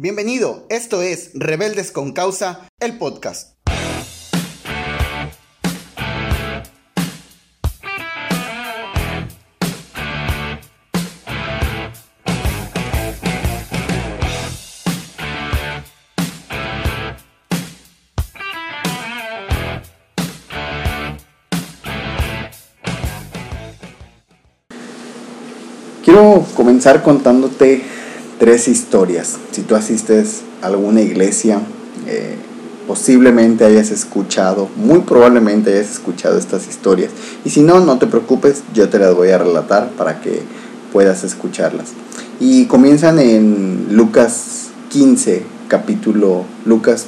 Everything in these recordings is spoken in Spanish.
Bienvenido, esto es Rebeldes con Causa, el podcast. Quiero comenzar contándote tres historias. Si tú asistes a alguna iglesia, eh, posiblemente hayas escuchado, muy probablemente hayas escuchado estas historias. Y si no, no te preocupes, yo te las voy a relatar para que puedas escucharlas. Y comienzan en Lucas 15, capítulo, Lucas,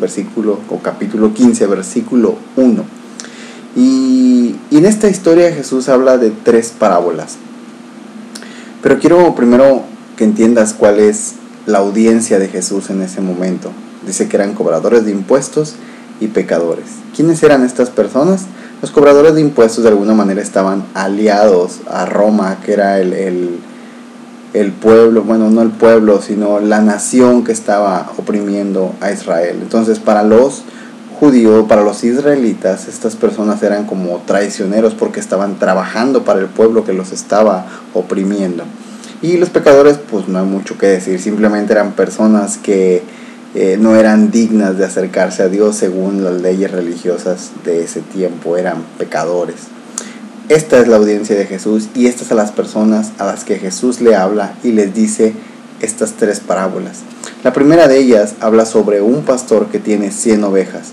versículo, o capítulo 15, versículo 1. Y, y en esta historia Jesús habla de tres parábolas. Pero quiero primero entiendas cuál es la audiencia de Jesús en ese momento. Dice que eran cobradores de impuestos y pecadores. ¿Quiénes eran estas personas? Los cobradores de impuestos de alguna manera estaban aliados a Roma, que era el, el pueblo, bueno, no el pueblo, sino la nación que estaba oprimiendo a Israel. Entonces, para los judíos, para los israelitas, estas personas eran como traicioneros porque estaban trabajando para el pueblo que los estaba oprimiendo. Y los pecadores, pues no hay mucho que decir, simplemente eran personas que eh, no eran dignas de acercarse a Dios según las leyes religiosas de ese tiempo, eran pecadores. Esta es la audiencia de Jesús y estas son las personas a las que Jesús le habla y les dice estas tres parábolas. La primera de ellas habla sobre un pastor que tiene 100 ovejas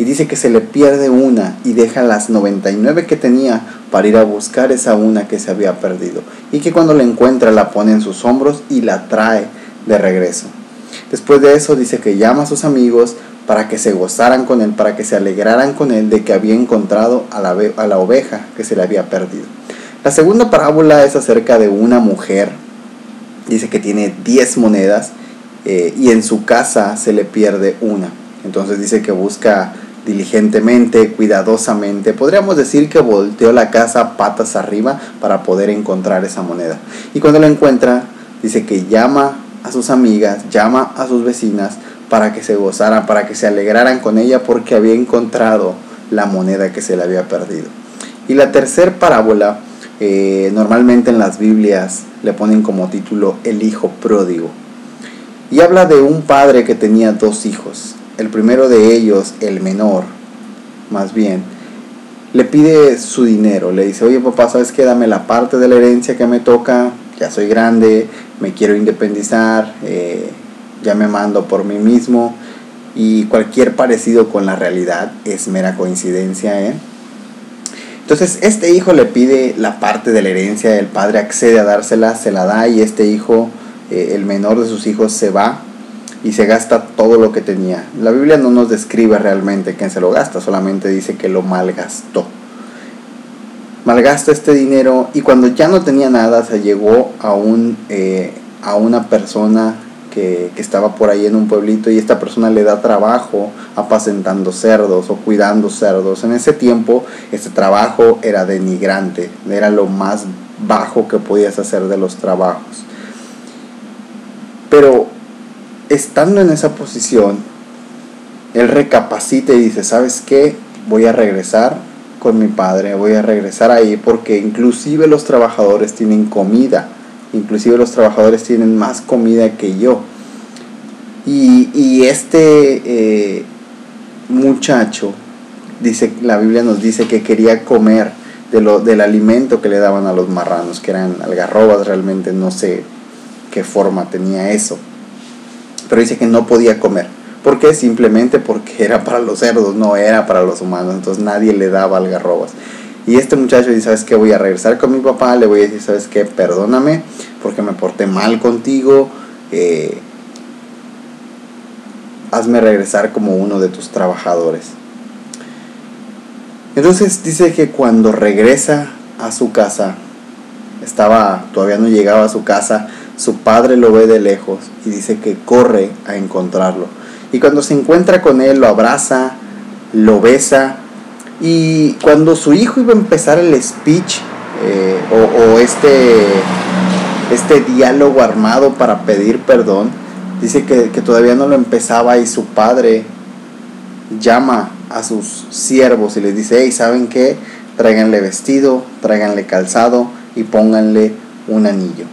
y dice que se le pierde una y deja las 99 que tenía para ir a buscar esa una que se había perdido y que cuando la encuentra la pone en sus hombros y la trae de regreso. Después de eso dice que llama a sus amigos para que se gozaran con él, para que se alegraran con él de que había encontrado a la, a la oveja que se le había perdido. La segunda parábola es acerca de una mujer, dice que tiene 10 monedas eh, y en su casa se le pierde una. Entonces dice que busca diligentemente, cuidadosamente. Podríamos decir que volteó la casa patas arriba para poder encontrar esa moneda. Y cuando la encuentra, dice que llama a sus amigas, llama a sus vecinas para que se gozaran, para que se alegraran con ella porque había encontrado la moneda que se le había perdido. Y la tercera parábola, eh, normalmente en las Biblias le ponen como título El Hijo Pródigo. Y habla de un padre que tenía dos hijos el primero de ellos, el menor, más bien, le pide su dinero, le dice, oye papá, ¿sabes qué? Dame la parte de la herencia que me toca, ya soy grande, me quiero independizar, eh, ya me mando por mí mismo y cualquier parecido con la realidad es mera coincidencia. ¿eh? Entonces este hijo le pide la parte de la herencia, el padre accede a dársela, se la da y este hijo, eh, el menor de sus hijos, se va y se gasta todo lo que tenía. La Biblia no nos describe realmente quién se lo gasta, solamente dice que lo malgastó. Malgasta este dinero y cuando ya no tenía nada se llegó a, un, eh, a una persona que, que, estaba por ahí en un pueblito y esta persona le da trabajo apacentando cerdos o cuidando cerdos. En ese tiempo este trabajo era denigrante, era lo más bajo que podías hacer de los trabajos. Pero estando en esa posición, él recapacita y dice, ¿sabes qué? Voy a regresar con mi padre, voy a regresar ahí porque inclusive los trabajadores tienen comida, inclusive los trabajadores tienen más comida que yo. Y, este eh, muchacho, dice, la Biblia nos dice que quería comer de lo, del alimento que le daban a los marranos, que eran algarrobas, realmente no sé qué forma tenía eso pero dice que no podía comer. ¿Por qué? Simplemente porque era para los cerdos, no era para los humanos, entonces nadie le daba algarrobas. Y este muchacho dice, ¿sabes qué? Voy a regresar con mi papá, le voy a decir, ¿sabes qué? Perdóname porque me porté mal contigo. Eh, hazme regresar como uno de tus trabajadores. Entonces dice que cuando regresa a su casa, estaba, todavía no llegaba a su casa, su padre lo ve de lejos y dice que corre a encontrarlo. Y cuando se encuentra con él, lo abraza, lo besa. Y cuando su hijo iba a empezar el speech eh, o, este, este diálogo armado para pedir perdón, Dice que, todavía no lo empezaba y su padre llama a sus siervos y les dice, hey, ¿saben qué? Tráiganle vestido, tráiganle calzado y pónganle un anillo.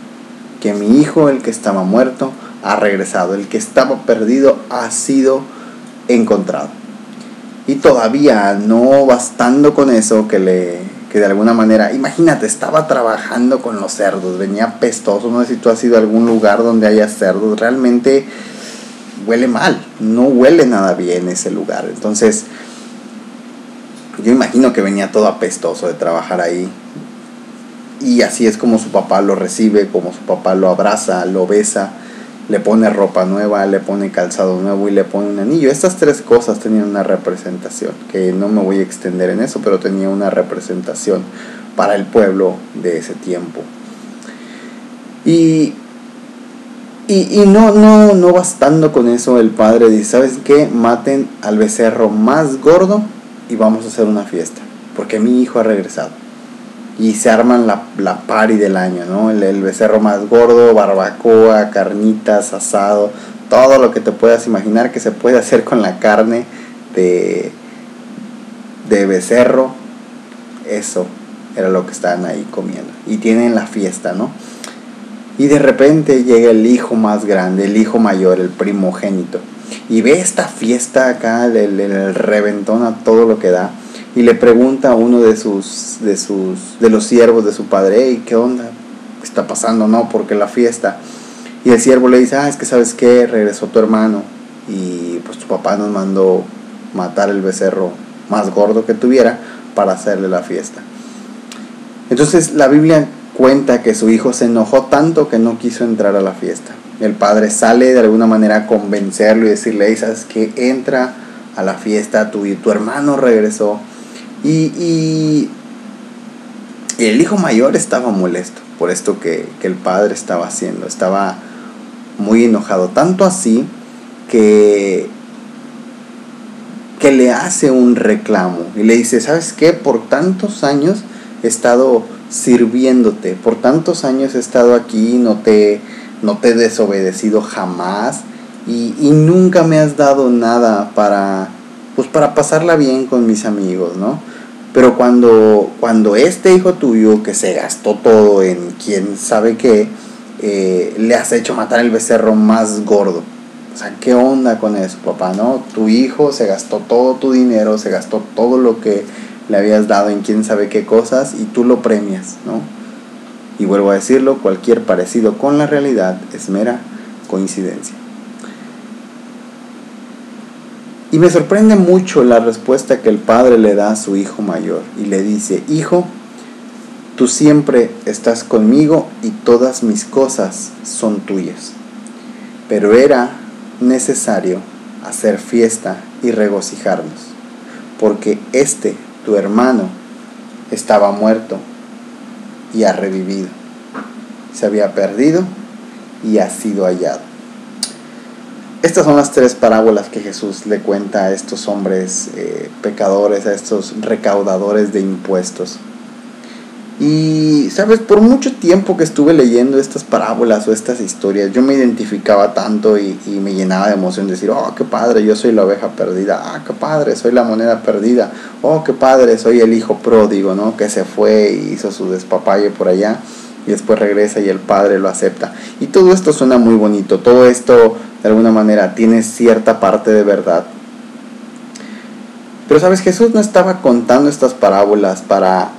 Que mi hijo, el que estaba muerto, ha regresado. El que estaba perdido ha sido encontrado. Y todavía no bastando con eso que le que de alguna manera, imagínate, estaba trabajando con los cerdos, venía pestoso, no sé si tú has ido a algún lugar donde haya cerdos, realmente huele mal, no huele nada bien ese lugar. Entonces, yo imagino que venía todo apestoso de trabajar ahí. Y así es como su papá lo recibe, como su papá lo abraza, lo besa le pone ropa nueva, le pone calzado nuevo y le pone un anillo. Estas tres cosas tenían una representación, que no me voy a extender en eso, pero tenía una representación para el pueblo de ese tiempo. Y, y, no, no, no bastando con eso, el padre dice, ¿sabes qué? Maten al becerro más gordo y vamos a hacer una fiesta, porque mi hijo ha regresado y se arman la, la party del año, ¿no? El, becerro más gordo, barbacoa, carnitas, asado, todo lo que te puedas imaginar que se puede hacer con la carne de, de becerro, eso era lo que estaban ahí comiendo. Y tienen la fiesta, ¿no? Y de repente llega el hijo más grande, el hijo mayor, el primogénito. Y ve esta fiesta acá, el, el reventón a todo lo que da y le pregunta a uno de sus de sus de los siervos de su padre, hey, ¿qué onda? ¿Qué está pasando? No, porque la fiesta. Y el siervo le dice, ah, es que sabes qué, regresó tu hermano y pues tu papá nos mandó matar el becerro más gordo que tuviera para hacerle la fiesta. Entonces la Biblia cuenta que su hijo se enojó tanto que no quiso entrar a la fiesta. El padre sale de alguna manera a convencerlo y decirle, hey, sabes que entra a la fiesta, tu, tu hermano regresó y, el hijo mayor estaba molesto por esto que, el padre estaba haciendo. Estaba muy enojado. Tanto así que, que le hace un reclamo y le dice, ¿sabes qué? Por tantos años he estado sirviéndote, por tantos años he estado aquí, no te, no te he desobedecido jamás y, y nunca me has dado nada para, pues para pasarla bien con mis amigos, ¿no? Pero cuando, cuando este hijo tuyo que se gastó todo en quién sabe qué, eh, le has hecho matar el becerro más gordo. O sea, ¿qué onda con eso, papá? ¿No? Tu hijo se gastó todo tu dinero, se gastó todo lo que le habías dado en quién sabe qué cosas y tú lo premias, ¿no? Y vuelvo a decirlo, cualquier parecido con la realidad es mera coincidencia. Y me sorprende mucho la respuesta que el padre le da a su hijo mayor y le dice, hijo, tú siempre estás conmigo y todas mis cosas son tuyas. Pero era necesario hacer fiesta y regocijarnos, porque este, tu hermano, estaba muerto y ha revivido. Se había perdido y ha sido hallado. Estas son las tres parábolas que Jesús le cuenta a estos hombres eh, pecadores, a estos recaudadores de impuestos. Y, sabes, por mucho tiempo que estuve leyendo estas parábolas o estas historias, yo me identificaba tanto y, me llenaba de emoción decir, oh, qué padre, yo soy la oveja perdida, ah, qué padre, soy la moneda perdida, oh, qué padre, soy el hijo pródigo, ¿no? Que se fue y hizo su despapalle por allá y después regresa y el padre lo acepta. Y todo esto suena muy bonito, todo esto de alguna manera tiene cierta parte de verdad. Pero sabes, Jesús no estaba contando estas parábolas para,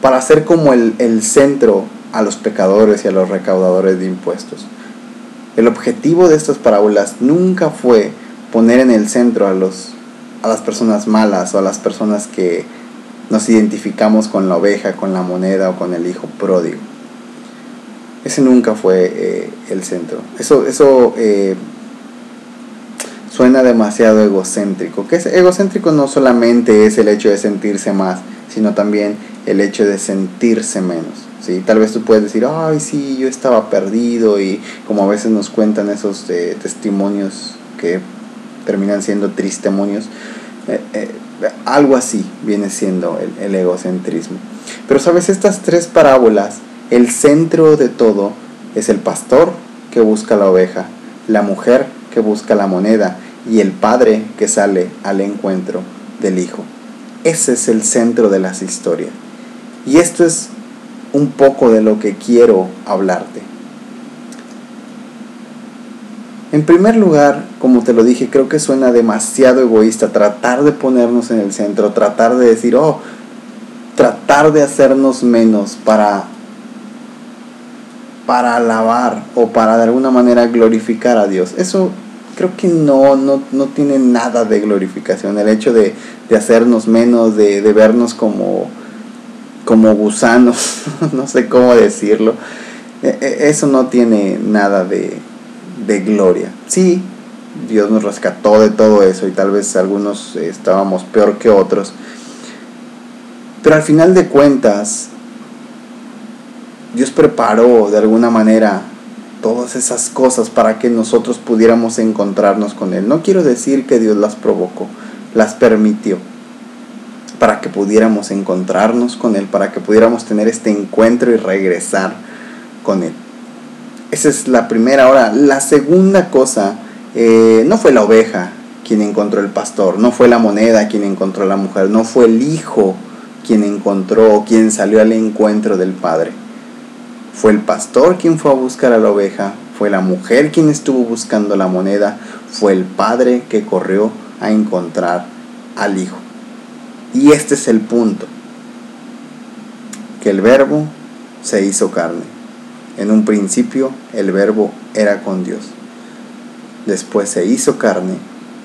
para hacer como el, el centro a los pecadores y a los recaudadores de impuestos. El objetivo de estas parábolas nunca fue poner en el centro a, los, a las personas malas o a las personas que nos identificamos con la oveja, con la moneda o con el hijo pródigo. Ese nunca fue eh, el centro. Eso, eso eh, suena demasiado egocéntrico. Que es egocéntrico no solamente es el hecho de sentirse más, sino también el hecho de sentirse menos. ¿sí? Tal vez tú puedes decir, ay, sí, yo estaba perdido y como a veces nos cuentan esos eh, testimonios que terminan siendo tristemonios, algo así viene siendo el, el egocentrismo. Pero sabes, estas tres parábolas el centro de todo es el pastor que busca la oveja, la mujer que busca la moneda y el padre que sale al encuentro del hijo. Ese es el centro de las historias. Y esto es un poco de lo que quiero hablarte. En primer lugar, como te lo dije, creo que suena demasiado egoísta tratar de ponernos en el centro, tratar de decir, oh, tratar de hacernos menos para para alabar o para de alguna manera glorificar a Dios. Eso creo que no, no, no tiene nada de glorificación. El hecho de, hacernos menos, de, de, vernos como, como gusanos, no sé cómo decirlo, e, e, eso no tiene nada de, de gloria. Sí, Dios nos rescató de todo eso y tal vez algunos estábamos peor que otros. Pero al final de cuentas, Dios preparó de alguna manera todas esas cosas para que nosotros pudiéramos encontrarnos con Él. No quiero decir que Dios las provocó, las permitió para que pudiéramos encontrarnos con Él, para que pudiéramos tener este encuentro y regresar con Él. Esa es la primera. Ahora, la segunda cosa, eh, no fue la oveja quien encontró el pastor, no fue la moneda quien encontró la mujer, no fue el hijo quien encontró o quien salió al encuentro del Padre fue el pastor quien fue a buscar a la oveja, fue la mujer quien estuvo buscando la moneda, fue el padre que corrió a encontrar al hijo. Y este es el punto, que el verbo se hizo carne. En un principio el verbo era con Dios. Después se hizo carne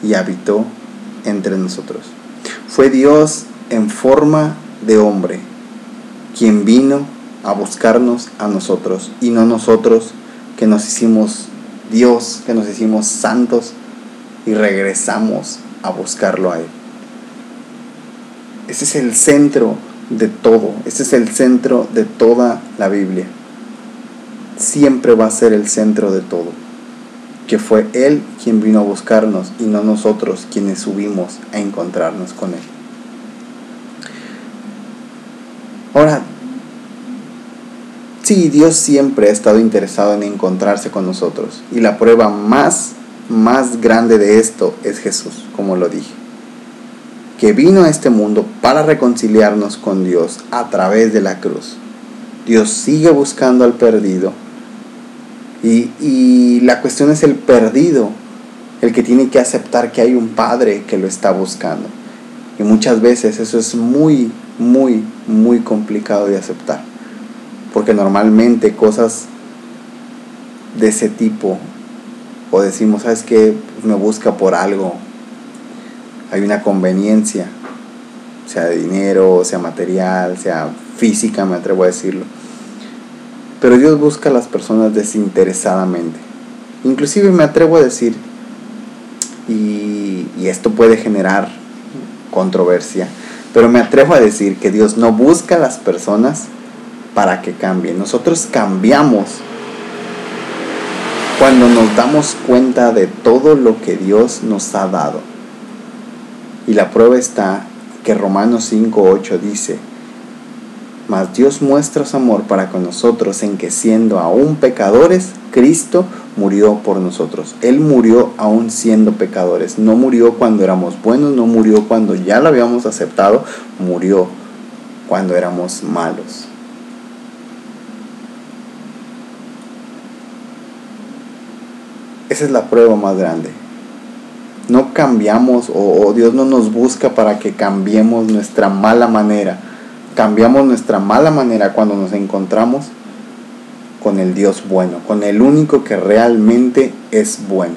y habitó entre nosotros. Fue Dios en forma de hombre quien vino a buscarnos a nosotros y no nosotros que nos hicimos Dios, que nos hicimos santos y regresamos a buscarlo a Él. Ese es el centro de todo, ese es el centro de toda la Biblia. Siempre va a ser el centro de todo, que fue Él quien vino a buscarnos y no nosotros quienes subimos a encontrarnos con Él. Ahora, Sí, Dios siempre ha estado interesado en encontrarse con nosotros. Y la prueba más, más grande de esto es Jesús, como lo dije. Que vino a este mundo para reconciliarnos con Dios a través de la cruz. Dios sigue buscando al perdido. Y, y la cuestión es el perdido, el que tiene que aceptar que hay un Padre que lo está buscando. Y muchas veces eso es muy, muy, muy complicado de aceptar porque normalmente cosas de ese tipo, o decimos, ¿sabes qué? Me busca por algo, hay una conveniencia, sea de dinero, sea material, sea física, me atrevo a decirlo. Pero Dios busca a las personas desinteresadamente. Inclusive me atrevo a decir, y, esto puede generar controversia, pero me atrevo a decir que Dios no busca a las personas para que cambie. Nosotros cambiamos cuando nos damos cuenta de todo lo que Dios nos ha dado. Y la prueba está que Romanos 5.8 dice, mas Dios muestra su amor para con nosotros en que siendo aún pecadores, Cristo murió por nosotros. Él murió aún siendo pecadores. No murió cuando éramos buenos, no murió cuando ya lo habíamos aceptado, murió cuando éramos malos. Esa es la prueba más grande. No cambiamos o, Dios no nos busca para que cambiemos nuestra mala manera. Cambiamos nuestra mala manera cuando nos encontramos con el Dios bueno, con el único que realmente es bueno.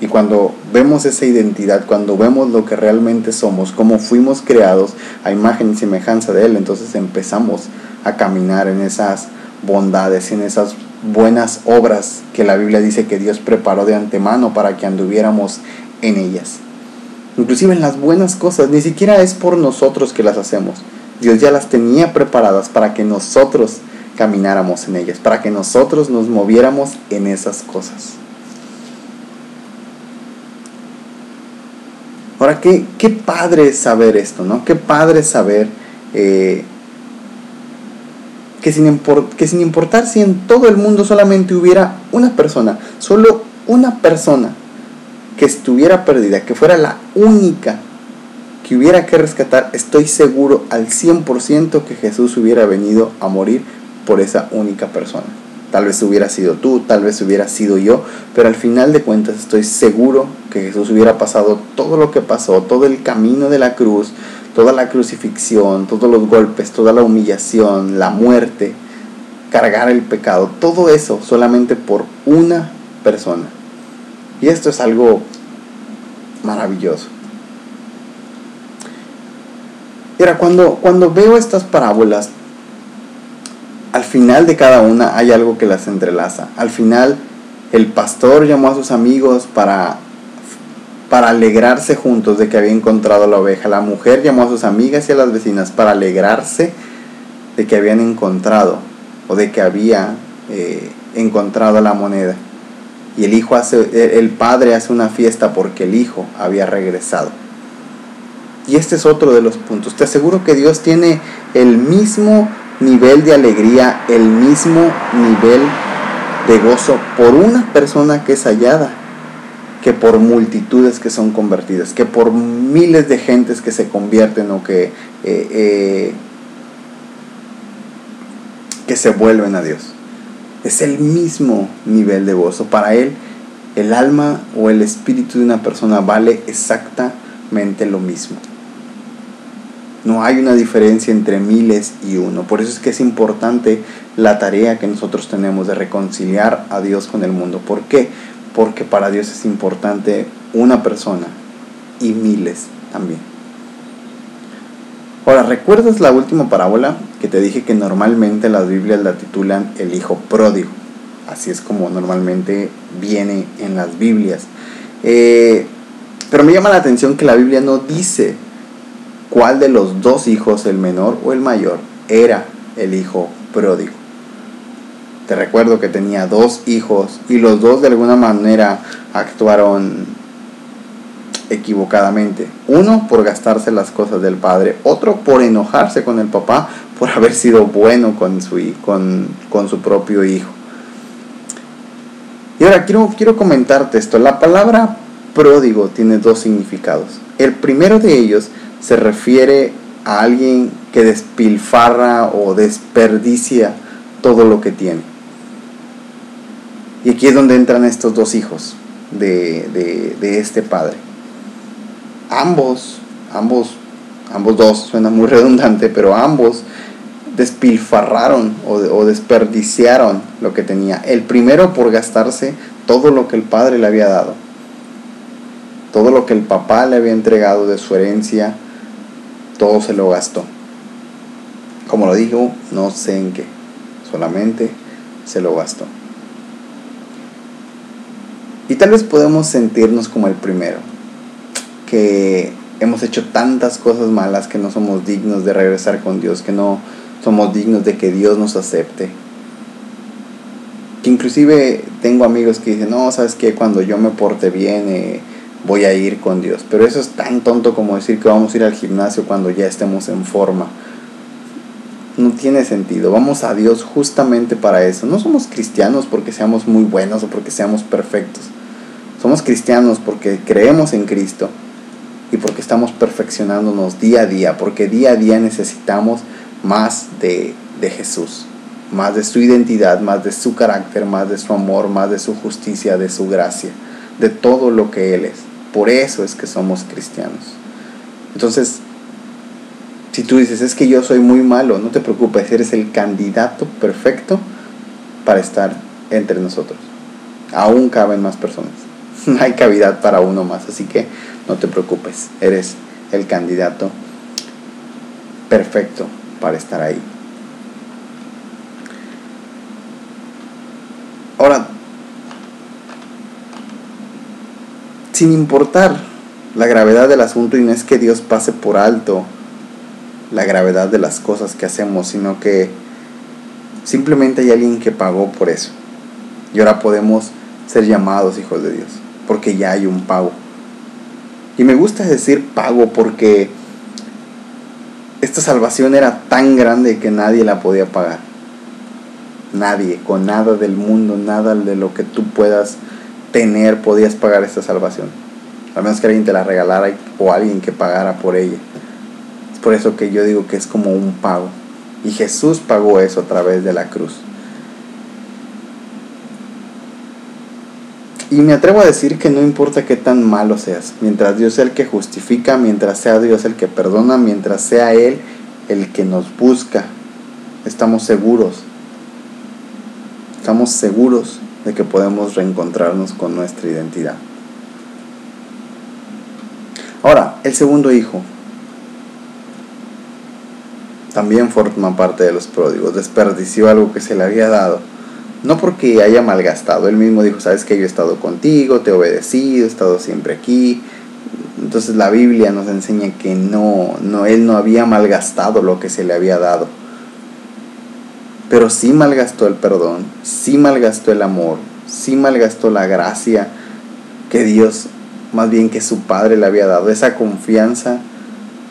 Y cuando vemos esa identidad, cuando vemos lo que realmente somos, cómo fuimos creados a imagen y semejanza de Él, entonces empezamos a caminar en esas bondades, en esas buenas obras que la Biblia dice que Dios preparó de antemano para que anduviéramos en ellas. Inclusive en las buenas cosas, ni siquiera es por nosotros que las hacemos. Dios ya las tenía preparadas para que nosotros camináramos en ellas, para que nosotros nos moviéramos en esas cosas. Ahora, qué, qué padre saber esto, ¿no? Qué padre saber eh, que sin, que sin importar si en todo el mundo solamente hubiera una persona, solo una persona que estuviera perdida, que fuera la única que hubiera que rescatar, estoy seguro al 100% que Jesús hubiera venido a morir por esa única persona. Tal vez hubiera sido tú, tal vez hubiera sido yo, pero al final de cuentas estoy seguro que Jesús hubiera pasado todo lo que pasó, todo el camino de la cruz, toda la crucifixión, todos los golpes, toda la humillación, la muerte, cargar el pecado, todo eso solamente por una persona. Y esto es algo maravilloso. Mira, cuando, cuando veo estas parábolas, al final de cada una hay algo que las entrelaza. Al final, el pastor llamó a sus amigos para, para alegrarse juntos de que había encontrado la oveja. La mujer llamó a sus amigas y a las vecinas para alegrarse de que habían encontrado o de que había eh, encontrado la moneda. Y el hijo hace, el padre hace una fiesta porque el hijo había regresado. Y este es otro de los puntos. Te aseguro que Dios tiene el mismo nivel de alegría, el mismo nivel de gozo por una persona que es hallada, que por multitudes que son convertidas, que por miles de gentes que se convierten o que, eh, eh, que se vuelven a Dios. Es el mismo nivel de gozo. Para Él, el alma o el espíritu de una persona vale exactamente lo mismo. No hay una diferencia entre miles y uno. Por eso es que es importante la tarea que nosotros tenemos de reconciliar a Dios con el mundo. ¿Por qué? Porque para Dios es importante una persona y miles también. Ahora, ¿recuerdas la última parábola que te dije que normalmente las Biblias la titulan el hijo pródigo? Así es como normalmente viene en las Biblias. Eh, pero me llama la atención que la Biblia no dice cuál de los dos hijos, el menor o el mayor, era el hijo pródigo. Te recuerdo que tenía dos hijos y los dos de alguna manera actuaron equivocadamente. Uno por gastarse las cosas del padre, otro por enojarse con el papá por haber sido bueno con su, con, con su propio hijo. Y ahora quiero, quiero comentarte esto. La palabra pródigo tiene dos significados. El primero de ellos se refiere a alguien que despilfarra o desperdicia todo lo que tiene. Y aquí es donde entran estos dos hijos de, este padre. Ambos, ambos, ambos dos, suena muy redundante, pero ambos despilfarraron o, o desperdiciaron lo que tenía. El primero por gastarse todo lo que el padre le había dado. Todo lo que el papá le había entregado de su herencia todo se lo gastó. Como lo dijo, no sé en qué, solamente se lo gastó. Y tal vez podemos sentirnos como el primero, que hemos hecho tantas cosas malas que no somos dignos de regresar con Dios, que no somos dignos de que Dios nos acepte. Que inclusive tengo amigos que dicen, no, sabes que cuando yo me porte bien, eh, voy a ir con Dios. Pero eso es tan tonto como decir que vamos a ir al gimnasio cuando ya estemos en forma. No tiene sentido. Vamos a Dios justamente para eso. No somos cristianos porque seamos muy buenos o porque seamos perfectos. Somos cristianos porque creemos en Cristo y porque estamos perfeccionándonos día a día, porque día a día necesitamos más de, de Jesús, más de su identidad, más de su carácter, más de su amor, más de su justicia, de su gracia, de todo lo que Él es. Por eso es que somos cristianos. Entonces, si tú dices, es que yo soy muy malo, no te preocupes, eres el candidato perfecto para estar entre nosotros. Aún caben más personas. No hay cavidad para uno más, así que no te preocupes, eres el candidato perfecto para estar ahí. Ahora, sin importar la gravedad del asunto y no es que Dios pase por alto la gravedad de las cosas que hacemos, sino que simplemente hay alguien que pagó por eso. Y ahora podemos ser llamados hijos de Dios, porque ya hay un pago. Y me gusta decir pago porque esta salvación era tan grande que nadie la podía pagar. Nadie, con nada del mundo, nada de lo que tú puedas tener, podías pagar esta salvación. A menos que alguien te la regalara o alguien que pagara por ella. Es por eso que yo digo que es como un pago. Y Jesús pagó eso a través de la cruz. Y me atrevo a decir que no importa qué tan malo seas, mientras Dios sea el que justifica, mientras sea Dios el que perdona, mientras sea Él el que nos busca, estamos seguros. Estamos seguros de que podemos reencontrarnos con nuestra identidad. Ahora, el segundo hijo también forma parte de los pródigos, desperdició algo que se le había dado no porque haya malgastado, él mismo dijo, sabes que yo he estado contigo, te he obedecido, he estado siempre aquí. Entonces la Biblia nos enseña que no, no, él no había malgastado lo que se le había dado. Pero sí malgastó el perdón, sí malgastó el amor, sí malgastó la gracia que Dios, más bien que su Padre le había dado, esa confianza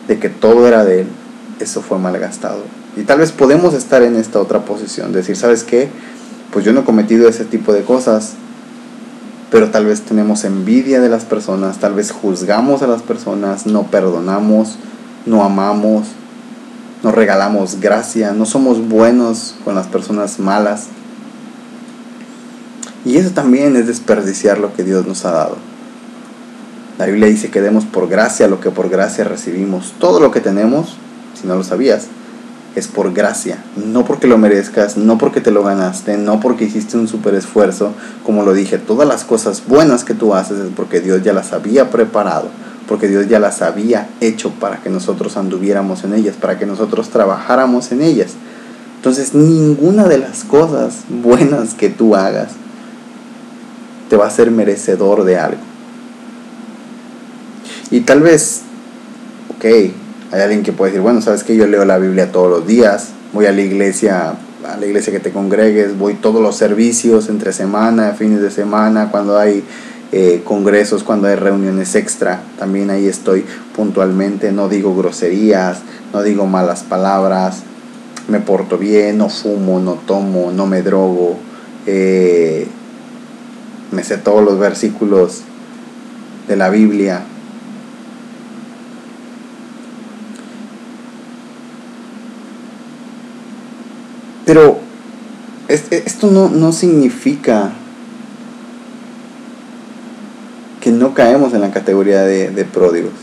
de que todo era de él, eso fue malgastado. Y tal vez podemos estar en esta otra posición, decir, ¿sabes qué? pues yo no he cometido ese tipo de cosas, pero tal vez tenemos envidia de las personas, tal vez juzgamos a las personas, no perdonamos, no amamos, no regalamos gracia, no somos buenos con las personas malas. Y eso también es desperdiciar lo que Dios nos ha dado. La Biblia dice que demos por gracia lo que por gracia recibimos. Todo lo que tenemos, si no lo sabías, es por gracia, no porque lo merezcas, no porque te lo ganaste, no porque hiciste un super esfuerzo, como lo dije, todas las cosas buenas que tú haces es porque Dios ya las había preparado, porque Dios ya las había hecho para que nosotros anduviéramos en ellas, para que nosotros trabajáramos en ellas. Entonces ninguna de las cosas buenas que tú hagas te va a ser merecedor de algo. Y tal vez, ok, hay alguien que puede decir, bueno, sabes que yo leo la Biblia todos los días, voy a la iglesia, a la iglesia que te congregues, voy todos los servicios entre semana, fines de semana, cuando hay eh, congresos, cuando hay reuniones extra, también ahí estoy puntualmente, no digo groserías, no digo malas palabras, me porto bien, no fumo, no tomo, no me drogo, eh, me sé todos los versículos de la Biblia, Pero esto no, significa que no caemos en la categoría de, de pródigos.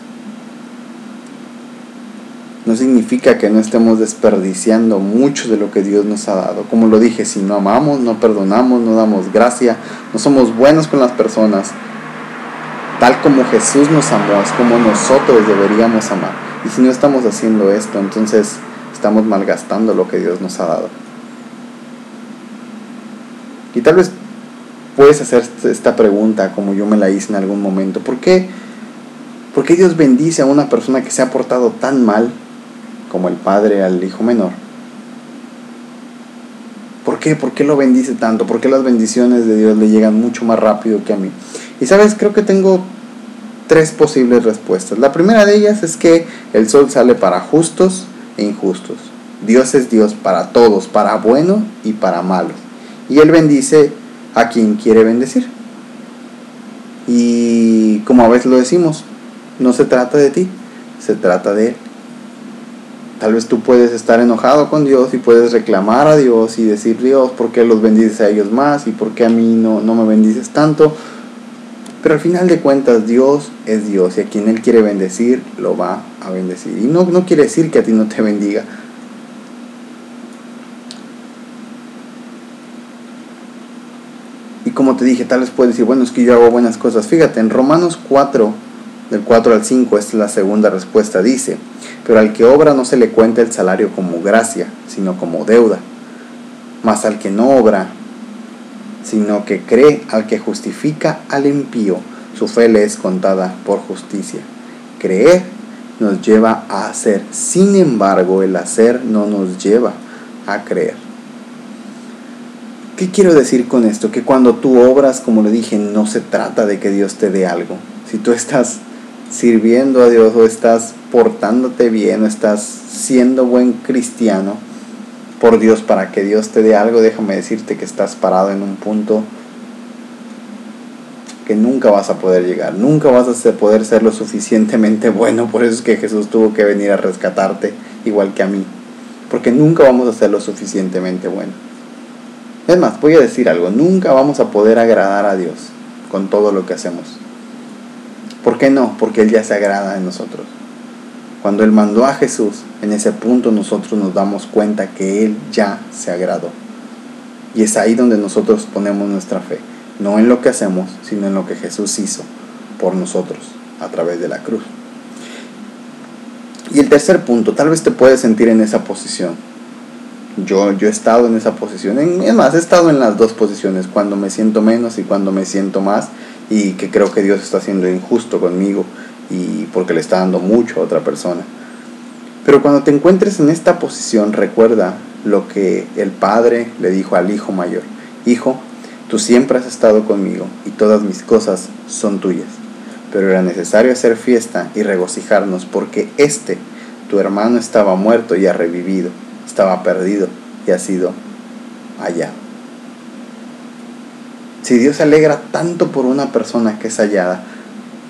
No significa que no estemos desperdiciando mucho de lo que Dios nos ha dado. Como lo dije, si no amamos, no perdonamos, no damos gracia, no somos buenos con las personas, tal como Jesús nos amó, es como nosotros deberíamos amar. Y si no estamos haciendo esto, entonces estamos malgastando lo que Dios nos ha dado. Y tal vez puedes hacer esta pregunta como yo me la hice en algún momento. ¿Por qué, ¿Por qué Dios bendice a una persona que se ha portado tan mal como el padre al hijo menor? ¿Por qué? ¿Por qué lo bendice tanto? ¿Por qué las bendiciones de Dios le llegan mucho más rápido que a mí? Y sabes, creo que tengo tres posibles respuestas. La primera de ellas es que el sol sale para justos e injustos. Dios es Dios para todos, para bueno y para malo y Él bendice a quien quiere bendecir. Y como a veces lo decimos, no se trata de ti, se trata de Él. Tal vez tú puedes estar enojado con Dios y puedes reclamar a Dios y decir, Dios, ¿por qué los bendices a ellos más? ¿Y por qué a mí no, no me bendices tanto? Pero al final de cuentas Dios es Dios y a quien Él quiere bendecir lo va a bendecir. Y no, no quiere decir que a ti no te bendiga, Y como te dije, tal vez puedes decir, bueno, es que yo hago buenas cosas. Fíjate, en Romanos 4, del 4 al 5, esta es la segunda respuesta, dice, pero al que obra no se le cuenta el salario como gracia, sino como deuda. Mas al que no obra, sino que cree al que justifica al impío, su fe le es contada por justicia. Creer nos lleva a hacer, sin embargo el hacer no nos lleva a creer. ¿Qué quiero decir con esto? Que cuando tú obras, como le dije, no se trata de que Dios te dé algo. Si tú estás sirviendo a Dios o estás portándote bien o estás siendo buen cristiano, por Dios para que Dios te dé algo, déjame decirte que estás parado en un punto que nunca vas a poder llegar, nunca vas a poder ser lo suficientemente bueno, por eso es que Jesús tuvo que venir a rescatarte, igual que a mí, porque nunca vamos a ser lo suficientemente bueno. Es más, voy a decir algo, nunca vamos a poder agradar a Dios con todo lo que hacemos. ¿Por qué no? Porque Él ya se agrada en nosotros. Cuando Él mandó a Jesús, en ese punto nosotros nos damos cuenta que Él ya se agradó. Y es ahí donde nosotros ponemos nuestra fe no en lo que hacemos, sino en lo que Jesús hizo por nosotros a través de la cruz. Y el tercer punto, tal vez te puedes sentir en esa posición. Yo, yo he estado en esa posición, es más, he estado en las dos posiciones, cuando me siento menos y cuando me siento más, y que creo que Dios está siendo injusto conmigo y porque le está dando mucho a otra persona. Pero cuando te encuentres en esta posición, recuerda lo que el Padre le dijo al Hijo mayor. Hijo, Tú siempre has estado conmigo y todas mis cosas son tuyas. Pero era necesario hacer fiesta y regocijarnos porque este, tu hermano, estaba muerto y ha revivido, estaba perdido y ha sido hallado. Si Dios se alegra tanto por una persona que es hallada,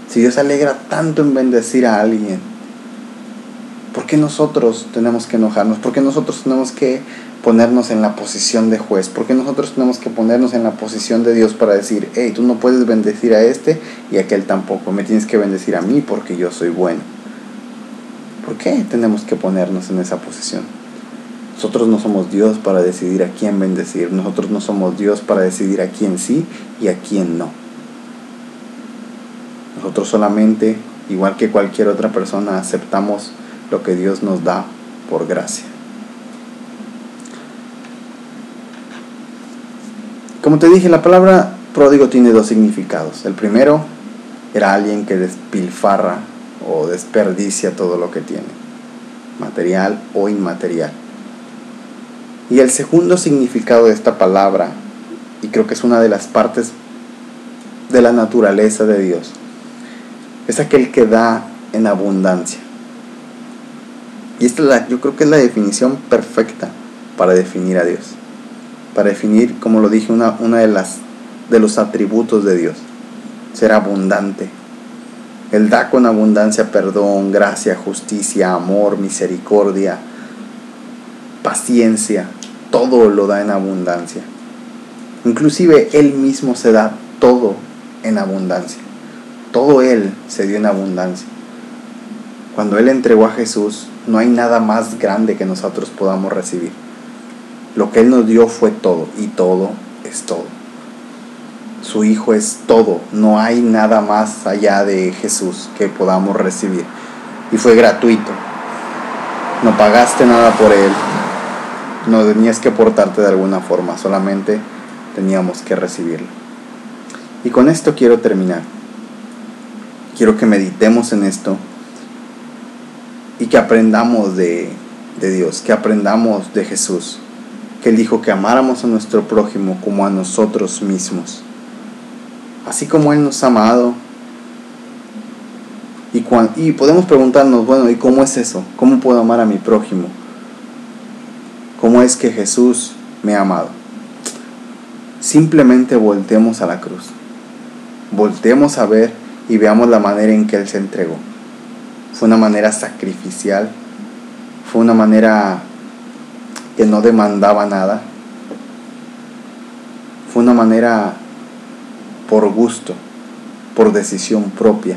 si Dios se alegra tanto en bendecir a alguien, ¿por qué nosotros tenemos que enojarnos? ¿Por qué nosotros tenemos que ponernos en la posición de juez, porque nosotros tenemos que ponernos en la posición de Dios para decir, hey, tú no puedes bendecir a este y aquel tampoco, me tienes que bendecir a mí porque yo soy bueno. ¿Por qué tenemos que ponernos en esa posición? Nosotros no somos Dios para decidir a quién bendecir, nosotros no somos Dios para decidir a quién sí y a quién no. Nosotros solamente, igual que cualquier otra persona, aceptamos lo que Dios nos da por gracia. Como te dije, la palabra pródigo tiene dos significados. El primero era alguien que despilfarra o desperdicia todo lo que tiene, material o inmaterial. Y el segundo significado de esta palabra, y creo que es una de las partes de la naturaleza de Dios, es aquel que da en abundancia. Y esta es la, yo creo que es la definición perfecta para definir a Dios para definir, como lo dije, una, una de, las, de los atributos de Dios, ser abundante. Él da con abundancia perdón, gracia, justicia, amor, misericordia, paciencia, todo lo da en abundancia. Inclusive Él mismo se da todo en abundancia. Todo Él se dio en abundancia. Cuando Él entregó a Jesús, no hay nada más grande que nosotros podamos recibir. Lo que Él nos dio fue todo y todo es todo. Su Hijo es todo. No hay nada más allá de Jesús que podamos recibir. Y fue gratuito. No pagaste nada por Él. No tenías que portarte de alguna forma. Solamente teníamos que recibirlo. Y con esto quiero terminar. Quiero que meditemos en esto y que aprendamos de, de Dios, que aprendamos de Jesús que Él dijo que amáramos a nuestro prójimo como a nosotros mismos. Así como Él nos ha amado. Y, y podemos preguntarnos, bueno, ¿y cómo es eso? ¿Cómo puedo amar a mi prójimo? ¿Cómo es que Jesús me ha amado? Simplemente voltemos a la cruz. Voltemos a ver y veamos la manera en que Él se entregó. Fue una manera sacrificial. Fue una manera que no demandaba nada. Fue una manera por gusto, por decisión propia.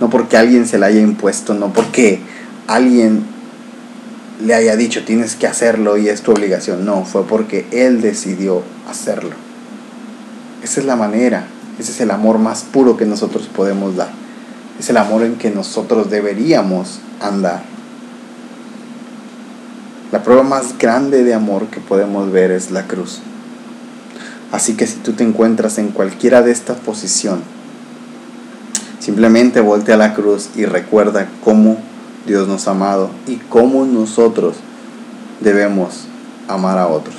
No porque alguien se la haya impuesto, no porque alguien le haya dicho tienes que hacerlo y es tu obligación. No, fue porque Él decidió hacerlo. Esa es la manera, ese es el amor más puro que nosotros podemos dar. Es el amor en que nosotros deberíamos andar. La prueba más grande de amor que podemos ver es la cruz. Así que si tú te encuentras en cualquiera de estas posiciones, simplemente voltea a la cruz y recuerda cómo Dios nos ha amado y cómo nosotros debemos amar a otros.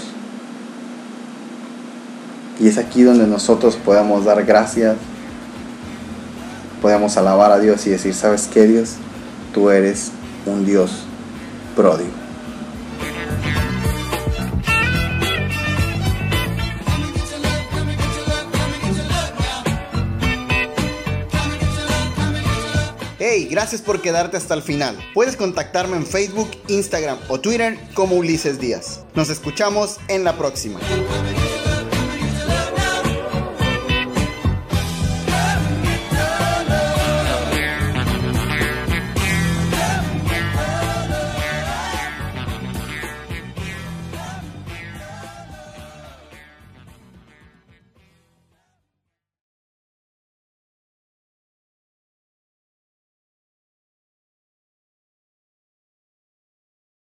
Y es aquí donde nosotros podemos dar gracias, podemos alabar a Dios y decir, ¿sabes qué Dios? Tú eres un Dios pródigo. Gracias por quedarte hasta el final. Puedes contactarme en Facebook, Instagram o Twitter como Ulises Díaz. Nos escuchamos en la próxima.